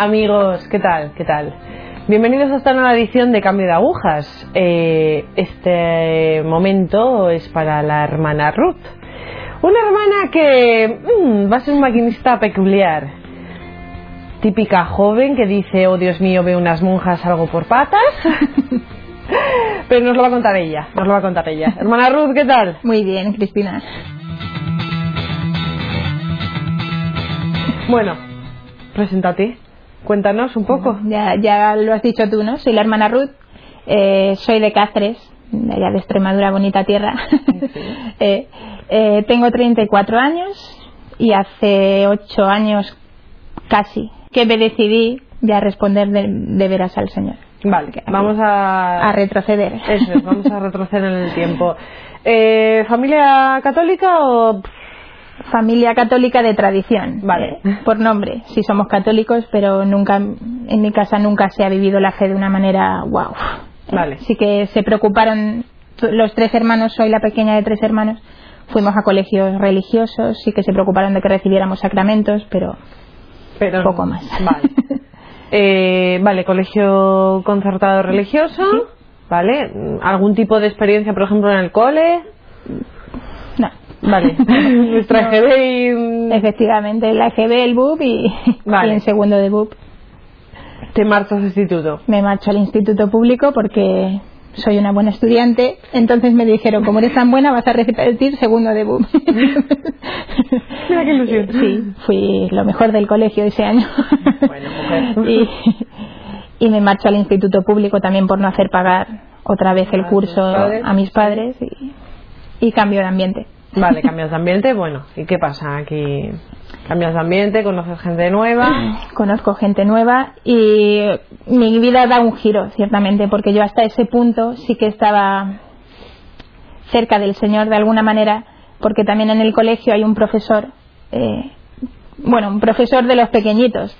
Amigos, ¿qué tal? ¿Qué tal? Bienvenidos a esta nueva edición de Cambio de Agujas. Eh, este momento es para la hermana Ruth. Una hermana que mm, va a ser un maquinista peculiar. Típica joven que dice, oh Dios mío, veo unas monjas algo por patas. Pero nos lo va a contar ella, nos lo va a contar ella. Hermana Ruth, ¿qué tal? Muy bien, Cristina. Bueno, preséntate. Cuéntanos un poco. Ya, ya lo has dicho tú, ¿no? Soy la hermana Ruth, eh, soy de Cáceres, de allá de Extremadura, bonita tierra. eh, eh, tengo 34 años y hace 8 años casi que me decidí ya responder de, de veras al Señor. Vale, vamos a... A retroceder. Eso es, vamos a retroceder en el tiempo. Eh, ¿Familia católica o...? Familia católica de tradición. Vale. eh, por nombre, sí somos católicos, pero nunca, en mi casa nunca se ha vivido la fe de una manera wow. Vale. Sí que se preocuparon, los tres hermanos, soy la pequeña de tres hermanos, fuimos a colegios religiosos, sí que se preocuparon de que recibiéramos sacramentos, pero Pero, poco más. Vale. Eh, vale, colegio concertado religioso. Vale. ¿Algún tipo de experiencia, por ejemplo, en el cole? no. Vale. Nuestra. EGB y... Efectivamente, la EGB, el BUP y, Vale. y en segundo de BUP Te marchas al instituto. me marcho al instituto público porque soy una buena estudiante. Entonces me dijeron, como eres tan buena, vas a repetir segundo de BUP. Mira qué ilusión. Sí, fui lo mejor del colegio ese año. Bueno, mujer. y, y me marcho al instituto público también por no hacer pagar otra vez el ¿A tus curso a mis padres y, y cambio de ambiente. Vale, cambias de ambiente. Bueno, ¿y qué pasa aquí? Cambias de ambiente, conoces gente nueva. conozco gente nueva y mi vida da un giro, ciertamente, porque yo hasta ese punto sí que estaba cerca del Señor de alguna manera, porque también en el colegio hay un profesor, eh, bueno, un profesor de los pequeñitos,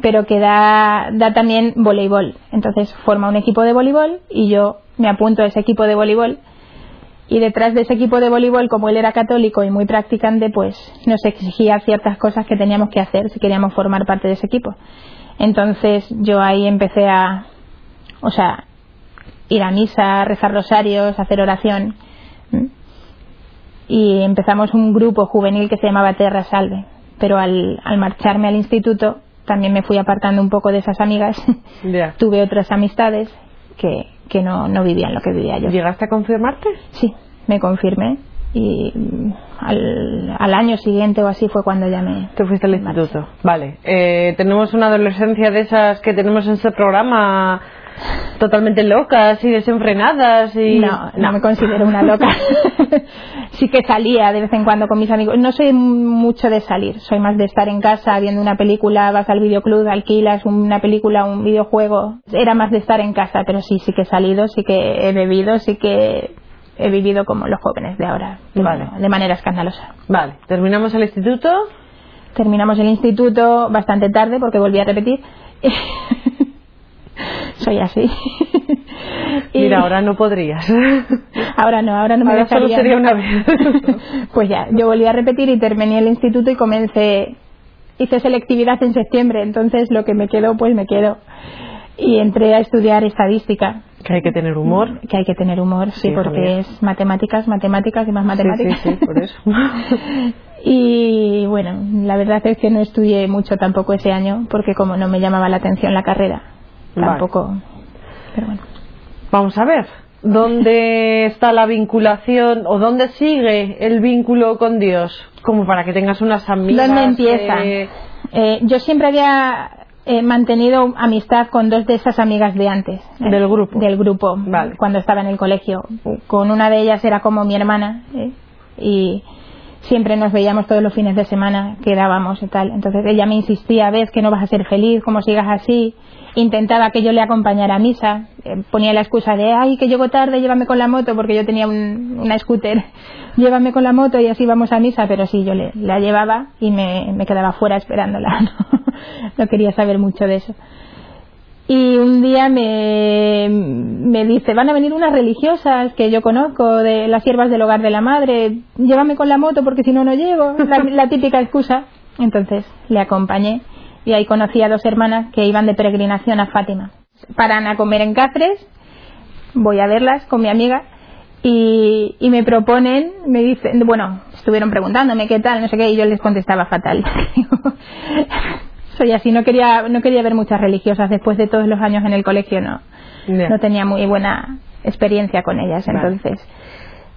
pero que da, da también voleibol. Entonces forma un equipo de voleibol y yo me apunto a ese equipo de voleibol y detrás de ese equipo de voleibol, como él era católico y muy practicante, pues nos exigía ciertas cosas que teníamos que hacer si queríamos formar parte de ese equipo. Entonces yo ahí empecé a, o sea, ir a misa, rezar rosarios, hacer oración. Y empezamos un grupo juvenil que se llamaba Terra Salve. Pero al, al marcharme al instituto también me fui apartando un poco de esas amigas. Tuve otras amistades que, que no, no vivían lo que vivía yo. ¿Llegaste a confirmarte? Sí, me confirmé y mm, al, al año siguiente o así fue cuando ya me... Te fuiste al instituto. Vale. Eh, tenemos una adolescencia de esas que tenemos en este programa totalmente locas y desenfrenadas y... No, no me considero una loca. sí que salía de vez en cuando con mis amigos. No soy mucho de salir, soy más de estar en casa viendo una película, vas al videoclub, alquilas una película, un videojuego. Era más de estar en casa, pero sí, sí que he salido, sí que he bebido, sí que he vivido como los jóvenes de ahora, de, Vale. de manera escandalosa. Vale, terminamos el instituto. Terminamos el instituto bastante tarde porque volví a repetir. Soy así. Y Mira, ahora no podrías. ahora no, ahora no me Ahora solo dejarían. sería una vez. Pues ya, yo volví a repetir y terminé el instituto y comencé, hice selectividad en septiembre, entonces lo que me quedó, pues me quedó. Y entré a estudiar estadística, que hay que tener humor. que hay que tener humor, sí, Sí, porque es matemáticas, matemáticas y más matemáticas. Sí, sí, sí, por eso. Y bueno, la verdad es que no estudié mucho tampoco ese año, porque como no me llamaba la atención la carrera, Vale. tampoco. Pero bueno. Vamos a ver. ¿Dónde está la vinculación o dónde sigue el vínculo con Dios? Como para que tengas unas amigas. ¿Dónde empieza? eh, Eh, yo siempre había eh, mantenido amistad con dos de esas amigas de antes. eh, Del grupo. Del grupo, Vale. cuando estaba en el colegio. Con una de ellas era como mi hermana eh, y siempre nos veíamos todos los fines de semana, quedábamos y tal. Entonces ella me insistía, ves que no vas a ser feliz, como sigas así. Intentaba que yo le acompañara a misa. eh, ponía la excusa de, ay, que llego tarde, llévame con la moto, porque yo tenía un- una scooter. Llévame con la moto y así vamos a misa, pero sí, yo le, la llevaba y me, me quedaba fuera esperándola. No, quería saber mucho de eso. Y un día me, me dice, van a venir unas religiosas que yo conozco, de las siervas del hogar de la madre, llévame con la moto porque si no, no llego. La típica excusa. Entonces le acompañé y ahí conocí a dos hermanas que iban de peregrinación a Fátima. Paran a comer en Cáceres, voy a verlas con mi amiga y, y, me proponen, me dicen, bueno, estuvieron preguntándome qué tal, no sé qué, y yo les contestaba fatal. Soy así, no quería, no quería ver muchas religiosas después de todos los años en el colegio, no, no tenía muy buena experiencia con ellas, entonces.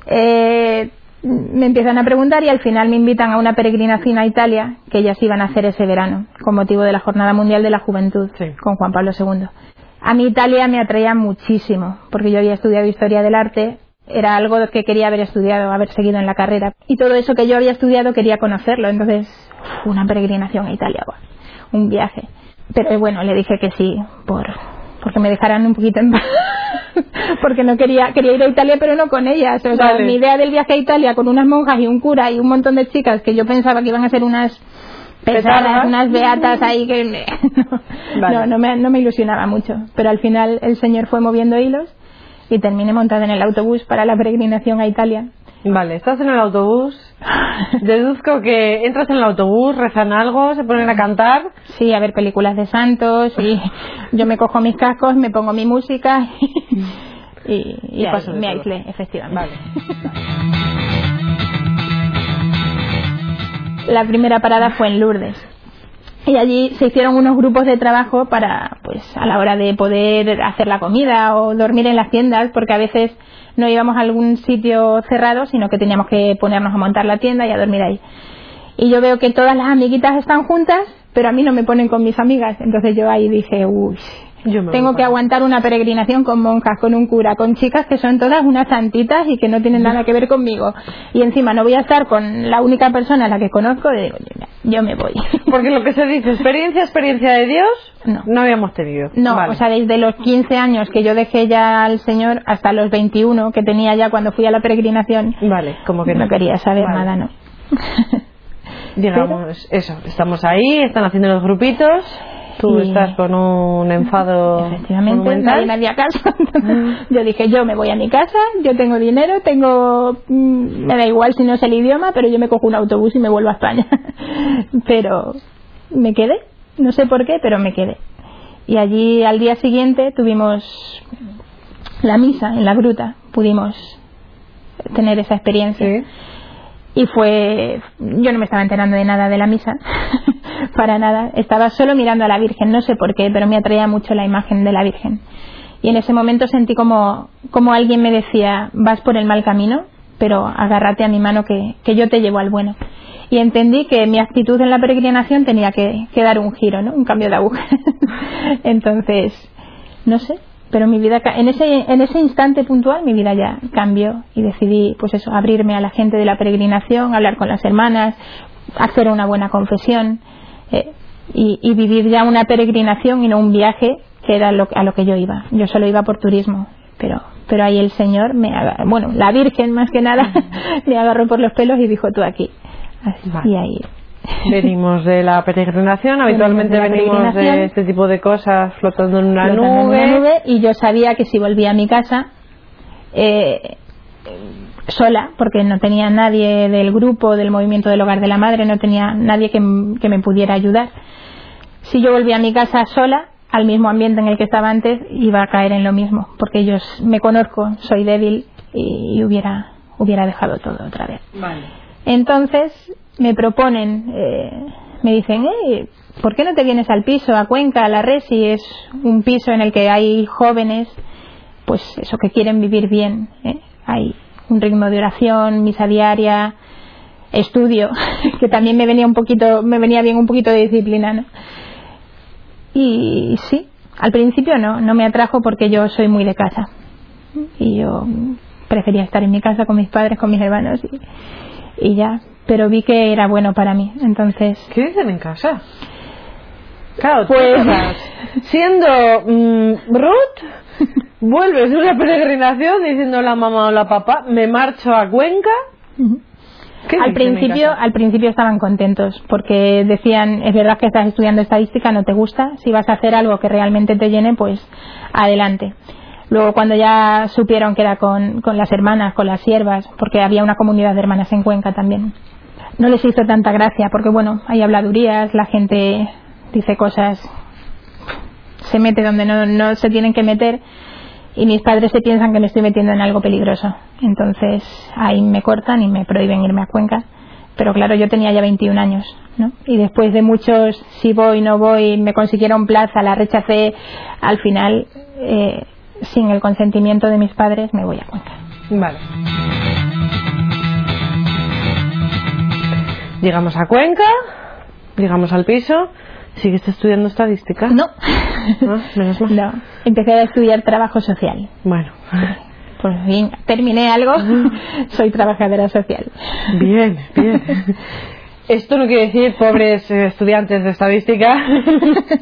Eh, me empiezan a preguntar y al final me invitan a una peregrinación a Italia que ellas iban a hacer ese verano con motivo de la Jornada Mundial de la Juventud con Juan Pablo II. A mí Italia me atraía muchísimo porque yo había estudiado historia del arte, era algo que quería haber estudiado, haber seguido en la carrera y todo eso que yo había estudiado quería conocerlo, entonces una peregrinación a Italia, un viaje. Pero bueno, le dije que sí por porque me dejaran un poquito en paz. porque no quería quería ir a Italia pero no con ellas. O sea mi idea del viaje a Italia con unas monjas y un cura y un montón de chicas que yo pensaba que iban a ser unas pesadas unas beatas ahí que no, no, me, no me ilusionaba mucho. Pero al final el señor fue moviendo hilos y terminé montada en el autobús para la peregrinación a Italia. Vale, estás en el autobús. Deduzco que entras en el autobús, rezan algo, se ponen a cantar. Sí, a ver películas de santos y yo me cojo mis cascos, me pongo mi música y, y, me aislé, efectivamente. La primera parada fue en Lourdes y allí se hicieron unos grupos de trabajo para pues a la hora de poder hacer la comida o dormir en las tiendas porque a veces no íbamos a algún sitio cerrado sino que teníamos que ponernos a montar la tienda y a dormir ahí. Y yo veo que todas las amiguitas están juntas pero a mí no me ponen con mis amigas. Entonces yo ahí dije uy tengo que aguantar una peregrinación con monjas, con un cura, con chicas que son todas unas santitas y que no tienen nada que ver conmigo. Y encima no voy a estar con la única persona a la que conozco y digo, yo me voy. Porque lo que se dice, experiencia, experiencia de Dios, no, no habíamos tenido. No, o sea, desde los 15 años que yo dejé ya al Señor hasta los 21 que tenía ya cuando fui a la peregrinación. Vale, como que no, quería saber nada, no. Digamos, eso, estamos ahí, están haciendo los grupitos Tú estás con un enfado. Efectivamente, nadie me caso. yo dije, yo me voy a mi casa, yo tengo dinero, tengo. Mm, me da igual si no es el idioma, pero yo me cojo un autobús y me vuelvo a España. pero me quedé, no sé por qué, pero me quedé. Y allí al día siguiente tuvimos la misa en la gruta, pudimos tener esa experiencia. Y fue. Yo no me estaba enterando de nada de la misa para nada. Estaba solo mirando a la Virgen, no sé por qué, pero me atraía mucho la imagen de la Virgen. Y en ese momento sentí como, como alguien me decía, vas por el mal camino, pero agárrate a mi mano que, que yo te llevo al bueno. Y entendí que mi actitud en la peregrinación tenía que, que dar un giro, ¿no? un cambio de aguja. Entonces, no sé, pero mi vida en ese en ese instante puntual mi vida ya cambió y decidí pues eso abrirme a la gente de la peregrinación hablar con las hermanas hacer una buena confesión eh, y, vivir ya una peregrinación y no un viaje que era lo, a lo que yo iba. Yo solo iba por turismo, pero, pero ahí el Señor, me bueno, la Virgen más que nada, me agarró por los pelos y dijo tú aquí. y ahí. Venimos de la peregrinación, habitualmente venimos de este tipo de cosas flotando en una, nube. Y yo sabía que si volvía a mi casa, eh, sola, porque no tenía nadie del grupo, del movimiento del hogar de la madre, no tenía nadie que, me pudiera ayudar. Si yo volvía a mi casa sola, al mismo ambiente en el que estaba antes, iba a caer en lo mismo, porque ellos me conozco, soy débil y, hubiera, hubiera dejado todo otra vez. Entonces me proponen, eh, me dicen, eh, ¿por qué no te vienes al piso, a Cuenca, a la Resi? Es un piso en el que hay jóvenes, pues eso, que quieren vivir bien. ¿eh? Hay un ritmo de oración, misa diaria, estudio, que también me venía un poquito, me venía bien un poquito de disciplina, ¿no? Y sí, al principio no, no me atrajo porque yo soy muy de casa. Y yo prefería estar en mi casa con mis padres, con mis hermanos y, y ya. Pero vi que era bueno para mí, entonces... ¿Qué dicen en casa? Claro, pues siendo mm, Ruth, vuelves de una peregrinación diciendo a la mamá o la papá, me marcho a Cuenca. Al principio, al principio estaban contentos porque decían, es verdad que estás estudiando estadística, no te gusta, si vas a hacer algo que realmente te llene, pues adelante. Luego cuando ya supieron que era con, con las hermanas, con las siervas, porque había una comunidad de hermanas en Cuenca también, no les hizo tanta gracia porque bueno, hay habladurías, la gente dice cosas, se mete donde no, no se tienen que meter y mis padres se piensan que me estoy metiendo en algo peligroso. Entonces ahí me cortan y me prohíben irme a Cuenca. Pero claro, yo tenía ya 21 años, ¿no? Y después de muchos, si voy, no voy, me consiguieron plaza, la rechacé, al final, eh, sin el consentimiento de mis padres, me voy a Cuenca. Vale. Llegamos a Cuenca, llegamos al piso. ¿Sigues estudiando estadística? No. Ah, menos mal. No, empecé a estudiar trabajo social. Bueno, Por fin terminé algo, soy trabajadora social. bien, bien. Esto no quiere decir pobres eh, estudiantes de estadística. Lo que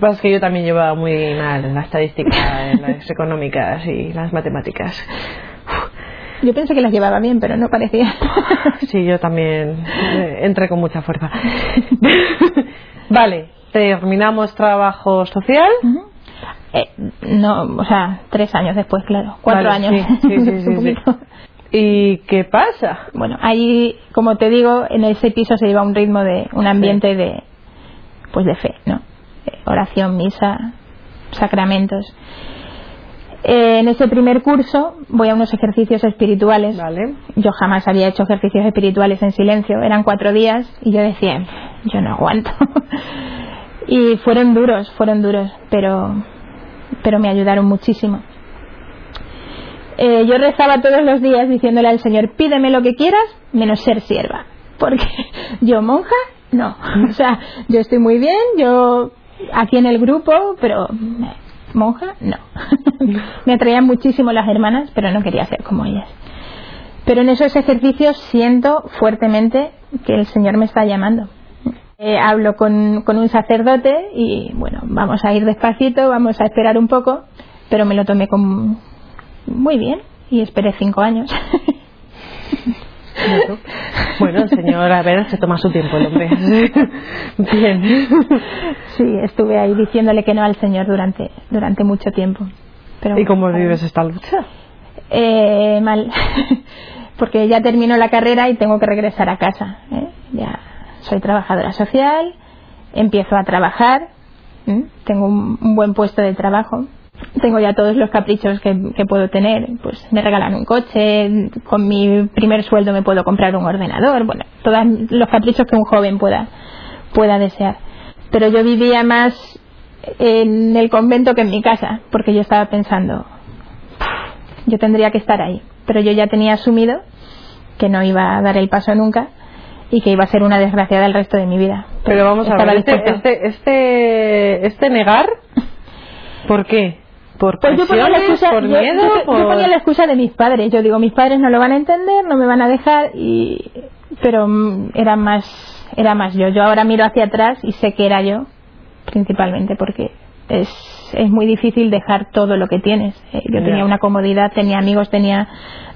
pasa es que yo también llevaba muy mal la estadística, las económicas y las matemáticas. Yo pensé que las llevaba bien, pero no parecía. Sí, yo también eh, entré con mucha fuerza. Vale, terminamos trabajo social. Eh, no, o sea, tres años después, claro. Cuatro Vale, años. sí, sí, sí, sí. ¿Y qué pasa? Bueno, ahí, como te digo, en ese piso se lleva un ritmo de, un ambiente de, pues de fe, ¿no? Eh, Oración, misa, sacramentos. Eh, en ese primer curso voy a unos ejercicios espirituales. Vale. Yo jamás había hecho ejercicios espirituales en silencio. Eran cuatro días y yo decía, yo no aguanto. y fueron duros, fueron duros, pero, pero me ayudaron muchísimo. Eh, yo rezaba todos los días diciéndole al Señor, pídeme lo que quieras, menos ser sierva. Porque yo, monja, no. O sea, yo estoy muy bien, yo aquí en el grupo, pero monja, no. Me atraían muchísimo las hermanas, pero no quería ser como ellas. Pero en esos ejercicios siento fuertemente que el Señor me está llamando. Eh, hablo con, con un sacerdote y bueno, vamos a ir despacito, vamos a esperar un poco, pero me lo tomé con muy bien y esperé cinco años. Bueno, el señor, a ver, se toma su tiempo el hombre. Bien. sí, estuve ahí diciéndole que no al Señor durante, durante mucho tiempo. Pero ¿Y cómo vives esta lucha? Eh, mal, porque ya termino la carrera y tengo que regresar a casa. ¿eh? Ya soy trabajadora social, empiezo a trabajar, tengo un, un buen puesto de trabajo, tengo ya todos los caprichos que, que puedo tener. Pues me regalan un coche, con mi primer sueldo me puedo comprar un ordenador, bueno, todos los caprichos que un joven pueda, pueda desear. Pero yo vivía más en el convento que en mi casa, porque yo estaba pensando, yo tendría que estar ahí. Pero yo ya tenía asumido que no iba a dar el paso nunca y que iba a ser una desgraciada el resto de mi vida. Pero vamos a ver, este, este, este, este negar, ¿por qué? ¿Por Pues yo ponía, la excusa, ¿Por yo- miedo? yo- yo por- ponía la excusa de mis padres. Yo digo, mis padres no lo van a entender, no me van a dejar, y pero mm, era más, era más yo. Yo ahora miro hacia atrás y sé que era yo, principalmente porque es, es muy difícil dejar todo lo que tienes. Eh, Yo tenía una comodidad, tenía amigos, tenía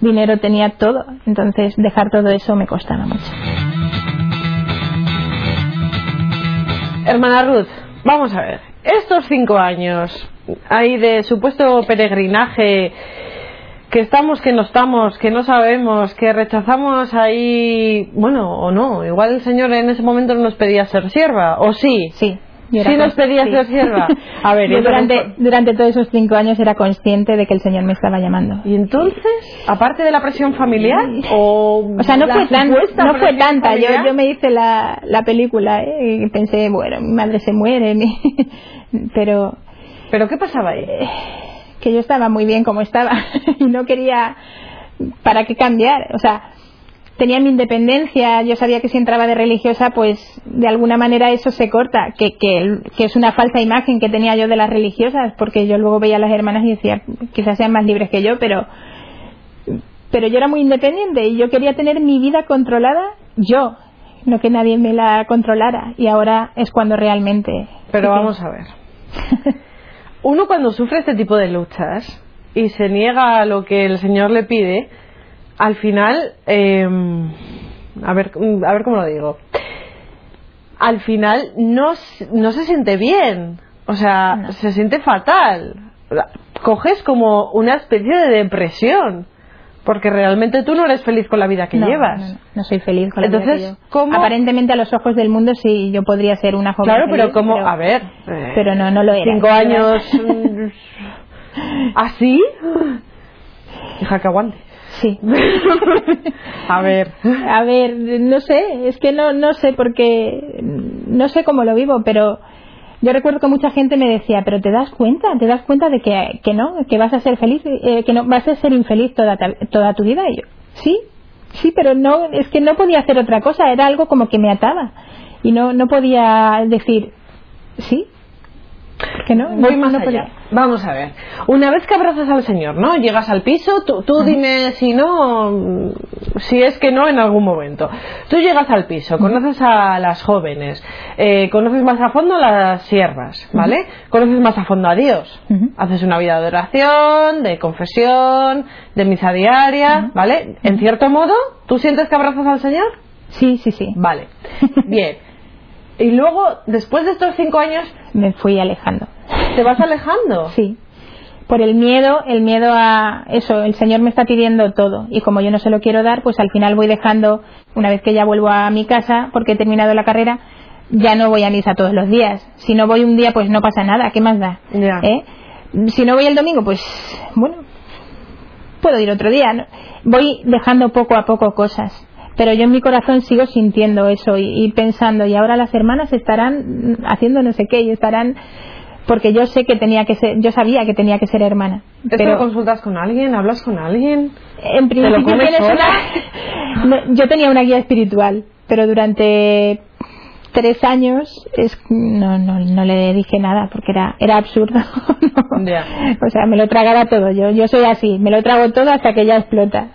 dinero, tenía todo. Entonces dejar todo eso me costaba mucho. Hermana Ruth, vamos a ver. Estos cinco años ahí de supuesto peregrinaje, que estamos, que no estamos, que no sabemos, que rechazamos ahí, bueno, o no, igual el Señor en ese momento no nos pedía ser sierva, o sí. Sí. Sí nos consci- pedía sí. ser sierva. A ver, Yo durante, durante todos esos cinco años era consciente de que el Señor me estaba llamando. ¿Y entonces, aparte de la presión familiar, o, O sea, no fue, tan, no fue tanta. Yo, yo me hice la, la película ¿eh? y pensé, bueno, mi madre se muere, mi- pero ¿Pero qué pasaba ahí? que yo estaba muy bien como estaba y no quería para qué cambiar. O sea, tenía mi independencia, yo sabía que si entraba de religiosa, pues de alguna manera eso se corta, que, que, que es una falsa imagen que tenía yo de las religiosas, porque yo luego veía a las hermanas y decía, quizás sean más libres que yo, pero pero yo era muy independiente y yo quería tener mi vida controlada yo, no que nadie me la controlara. Y ahora es cuando realmente. Pero vamos a ver. Uno cuando sufre este tipo de luchas y se niega a lo que el Señor le pide, al final, eh, a, ver, a ver cómo lo digo, al final no, no se siente bien, o sea, No. se siente fatal. Coges como una especie de depresión, Porque realmente tú no eres feliz con la vida que no, llevas. No, no, no soy feliz con la Entonces, vida que. ¿cómo? Aparentemente a los ojos del mundo sí yo podría ser una joven Claro, pero como, pero- a ver, eh, pero no, no lo era. cinco años mm, así, hija que aguante. Sí. A ver, A ver, no sé, es que no, no sé porque no sé cómo lo vivo, pero yo recuerdo que mucha gente me decía, pero te das cuenta, te das cuenta de que, que no, que vas a ser feliz, eh, que no vas a ser infeliz toda, toda tu vida. Y yo, sí, sí, pero no, es que no podía hacer otra cosa, era algo como que me ataba y no, no podía decir, sí, que no, voy más allá. Vamos a ver. Una vez que abrazas al Señor, ¿no? Llegas al piso, tú, tú dime si no, si es que no en algún momento. Tú llegas al piso, conoces a las jóvenes, eh, conoces más a fondo a las siervas, ¿vale? Conoces más a fondo a Dios. Haces una vida de oración, de confesión, de misa diaria, ¿vale? En cierto modo, ¿tú sientes que abrazas al Señor? Sí, sí, sí. Vale. Bien. Y luego, después de estos cinco años, Me fui alejando. te vas alejando. Sí. Por el miedo, el miedo a eso, el Señor me está pidiendo todo y como yo no se lo quiero dar, pues al final voy dejando, una vez que ya vuelvo a mi casa, porque he terminado la carrera, ya no voy a misa todos los días. Si no voy un día, pues no pasa nada, ¿qué más da? Ya. ¿Eh? Si no voy el domingo, pues bueno, puedo ir otro día. ¿no? Voy dejando poco a poco cosas. Pero yo en mi corazón sigo sintiendo eso y, y pensando, y ahora las hermanas estarán haciendo no sé qué y estarán porque yo sé que tenía que ser, yo sabía que tenía que ser hermana. ¿Esto Pero consultas con alguien? ¿Hablas con alguien? en principio una- yo tenía una guía espiritual, pero durante tres años es, no, no, no le dije nada porque era, era absurdo. No. O sea, me lo tragaba todo. Yo, yo soy así, me lo trago todo hasta que ya explota.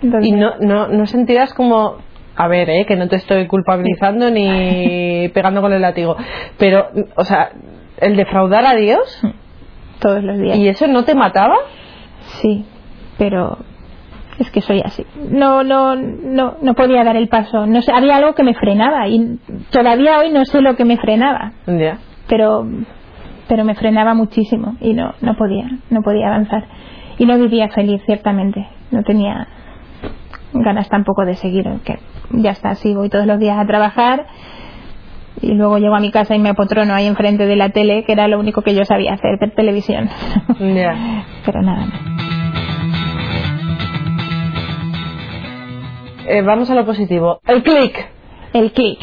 Entonces- Y no, no, no sentirás como... A ver, eh, que no te estoy culpabilizando ni pegando con el látigo. Pero, o sea, el defraudar a Dios, todos los días. ¿y eso no te mataba? Sí, pero es que soy así. No, no, no, no podía dar el paso. No sé, había algo que me frenaba y todavía hoy no sé lo que me frenaba, pero, pero me frenaba muchísimo y no, no podía, no podía avanzar y no vivía feliz ciertamente. No tenía ganas tampoco de seguir. Que ya está, así voy todos los días a trabajar y luego llego a mi casa y me apotrono ahí enfrente de la tele, que era lo único que yo sabía hacer, ver televisión. Pero nada más. Eh, vamos a lo positivo. El click. El clic.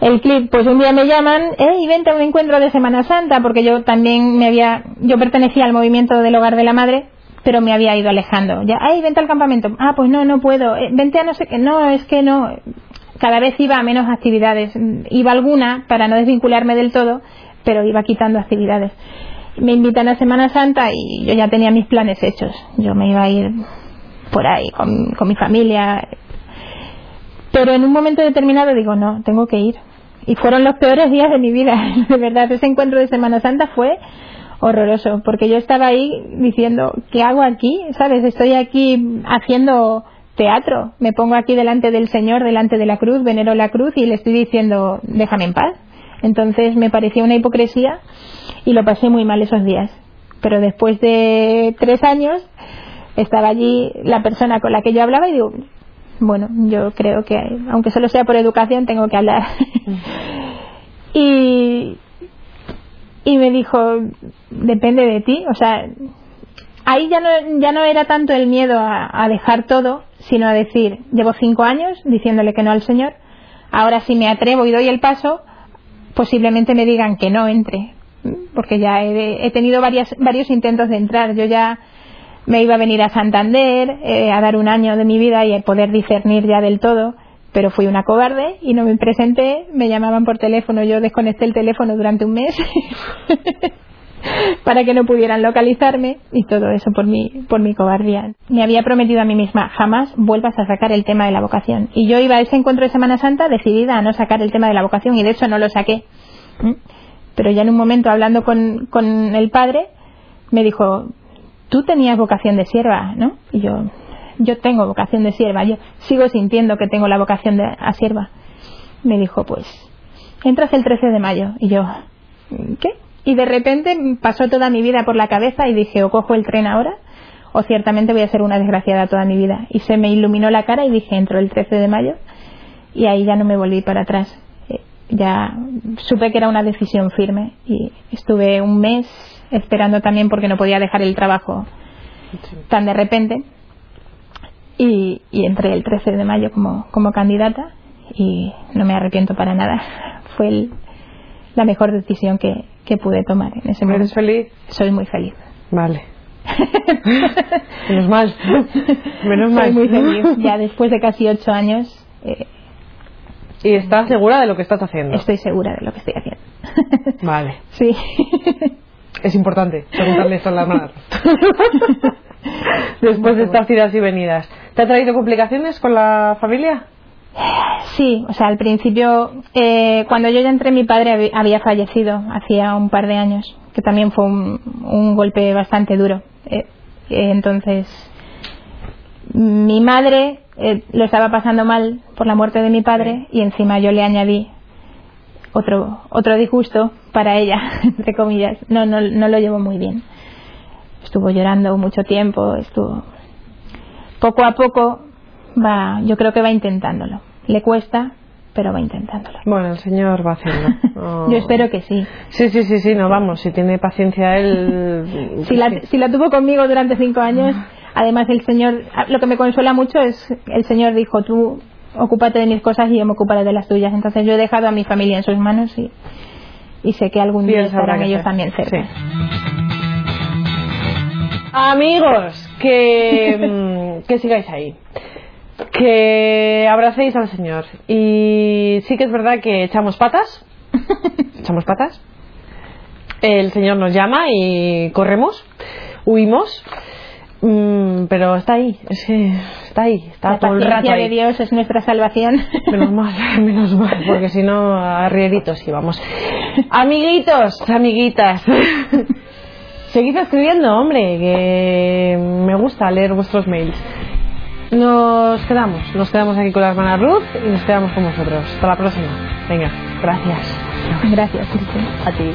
el clic, pues un día me llaman, hey, vente a un encuentro de Semana Santa, porque yo también me había, yo pertenecía al movimiento del hogar de la madre, pero me había ido alejando. Ya, ay, vente al campamento. Ah, pues no, no puedo. Eh, vente a no sé qué. No, es que no. Cada vez iba a menos actividades. Iba alguna para no desvincularme del todo, pero iba quitando actividades. Me invitan a Semana Santa y yo ya tenía mis planes hechos. Yo me iba a ir por ahí con, mi familia, pero en un momento determinado digo, no, tengo que ir. Y fueron los peores días de mi vida, de verdad. Ese encuentro de Semana Santa fue horroroso, porque yo estaba ahí diciendo, ¿qué hago aquí? ¿Sabes? Estoy aquí haciendo teatro. Me pongo aquí delante del Señor, delante de la cruz, venero la cruz y le estoy diciendo, déjame en paz. Entonces me parecía una hipocresía y lo pasé muy mal esos días. Pero después de tres años estaba allí la persona con la que yo hablaba y digo, bueno, yo creo que, aunque solo sea por educación, tengo que hablar. y, y me dijo, depende de ti, o sea, ahí ya no, ya no era tanto el miedo a, a dejar todo, sino a decir, llevo cinco años diciéndole que no al Señor, ahora si me atrevo y doy el paso, posiblemente me digan que no entre, porque ya he, he tenido varias, varios intentos de entrar, yo ya me iba a venir a Santander eh, a dar un año de mi vida y a poder discernir ya del todo, pero fui una cobarde y no me presenté, me llamaban por teléfono, yo desconecté el teléfono durante un mes para que no pudieran localizarme y todo eso por mi, por mi cobardía. Me había prometido a mí misma, jamás vuelvas a sacar el tema de la vocación. Y yo iba a ese encuentro de Semana Santa decidida a no sacar el tema de la vocación y de hecho no lo saqué. ¿Mm? Pero ya en un momento hablando con, con el padre, me dijo, tú tenías vocación de sierva, ¿no? Y yo, yo tengo vocación de sierva, yo sigo sintiendo que tengo la vocación de a sierva. Me dijo, pues, entras el 13 de mayo. Y yo, ¿qué? Y de repente pasó toda mi vida por la cabeza y dije, o cojo el tren ahora o ciertamente voy a ser una desgraciada toda mi vida. Y se me iluminó la cara y dije, entro el 13 de mayo y ahí ya no me volví para atrás. Eh, ya supe que era una decisión firme y estuve un mes esperando también porque no podía dejar el trabajo tan de repente y, entré el 13 de mayo como, como candidata y no me arrepiento para nada. Fue la mejor decisión que, que pude tomar en ese momento. ¿Eres feliz? Soy muy feliz. Vale. Menos mal. Menos mal. Soy muy feliz. Ya después de casi ocho años. Eh, ¿Y estás segura de lo que estás haciendo? Estoy segura de lo que estoy haciendo. Vale. Sí. Es importante preguntarle esto a la hermana. Después de estas idas y venidas. ¿Te ha traído complicaciones con la familia? Sí, o sea, al principio, eh, cuando yo ya entré, mi padre había fallecido hacía un par de años, que también fue un, golpe bastante duro. Eh, eh, entonces, mi madre lo estaba pasando mal por la muerte de mi padre y encima yo le añadí otro otro disgusto para ella, entre comillas. No, no, no lo llevo muy bien. Estuvo llorando mucho tiempo, estuvo poco a poco va, yo creo que va intentándolo. Le cuesta, pero va intentándolo. Bueno, el Señor va a hacerlo. Yo espero que sí. Sí, sí, sí, sí, no, vamos, si tiene paciencia él... si, la, si la tuvo conmigo durante cinco años, además el Señor, lo que me consuela mucho es, el Señor dijo, tú ocúpate de mis cosas y yo me ocuparé de las tuyas. Entonces yo he dejado a mi familia en sus manos y, y sé que algún día estarán ellos también cerca. Amigos, que, mm, que sigáis ahí que abracéis al Señor. Y sí que es verdad que echamos patas, echamos patas. El Señor nos llama y corremos, huimos, mm, pero está ahí, es que está ahí, está La todo el rato ahí. de Dios es nuestra salvación. Menos mal, menos mal, porque si no, arrieritos íbamos. Amiguitos, amiguitas. Seguid escribiendo, hombre, que me gusta leer vuestros mails. Nos quedamos, nos quedamos aquí con la hermana Ruth y nos quedamos con vosotros. Hasta la próxima. Venga, gracias. Gracias, A ti.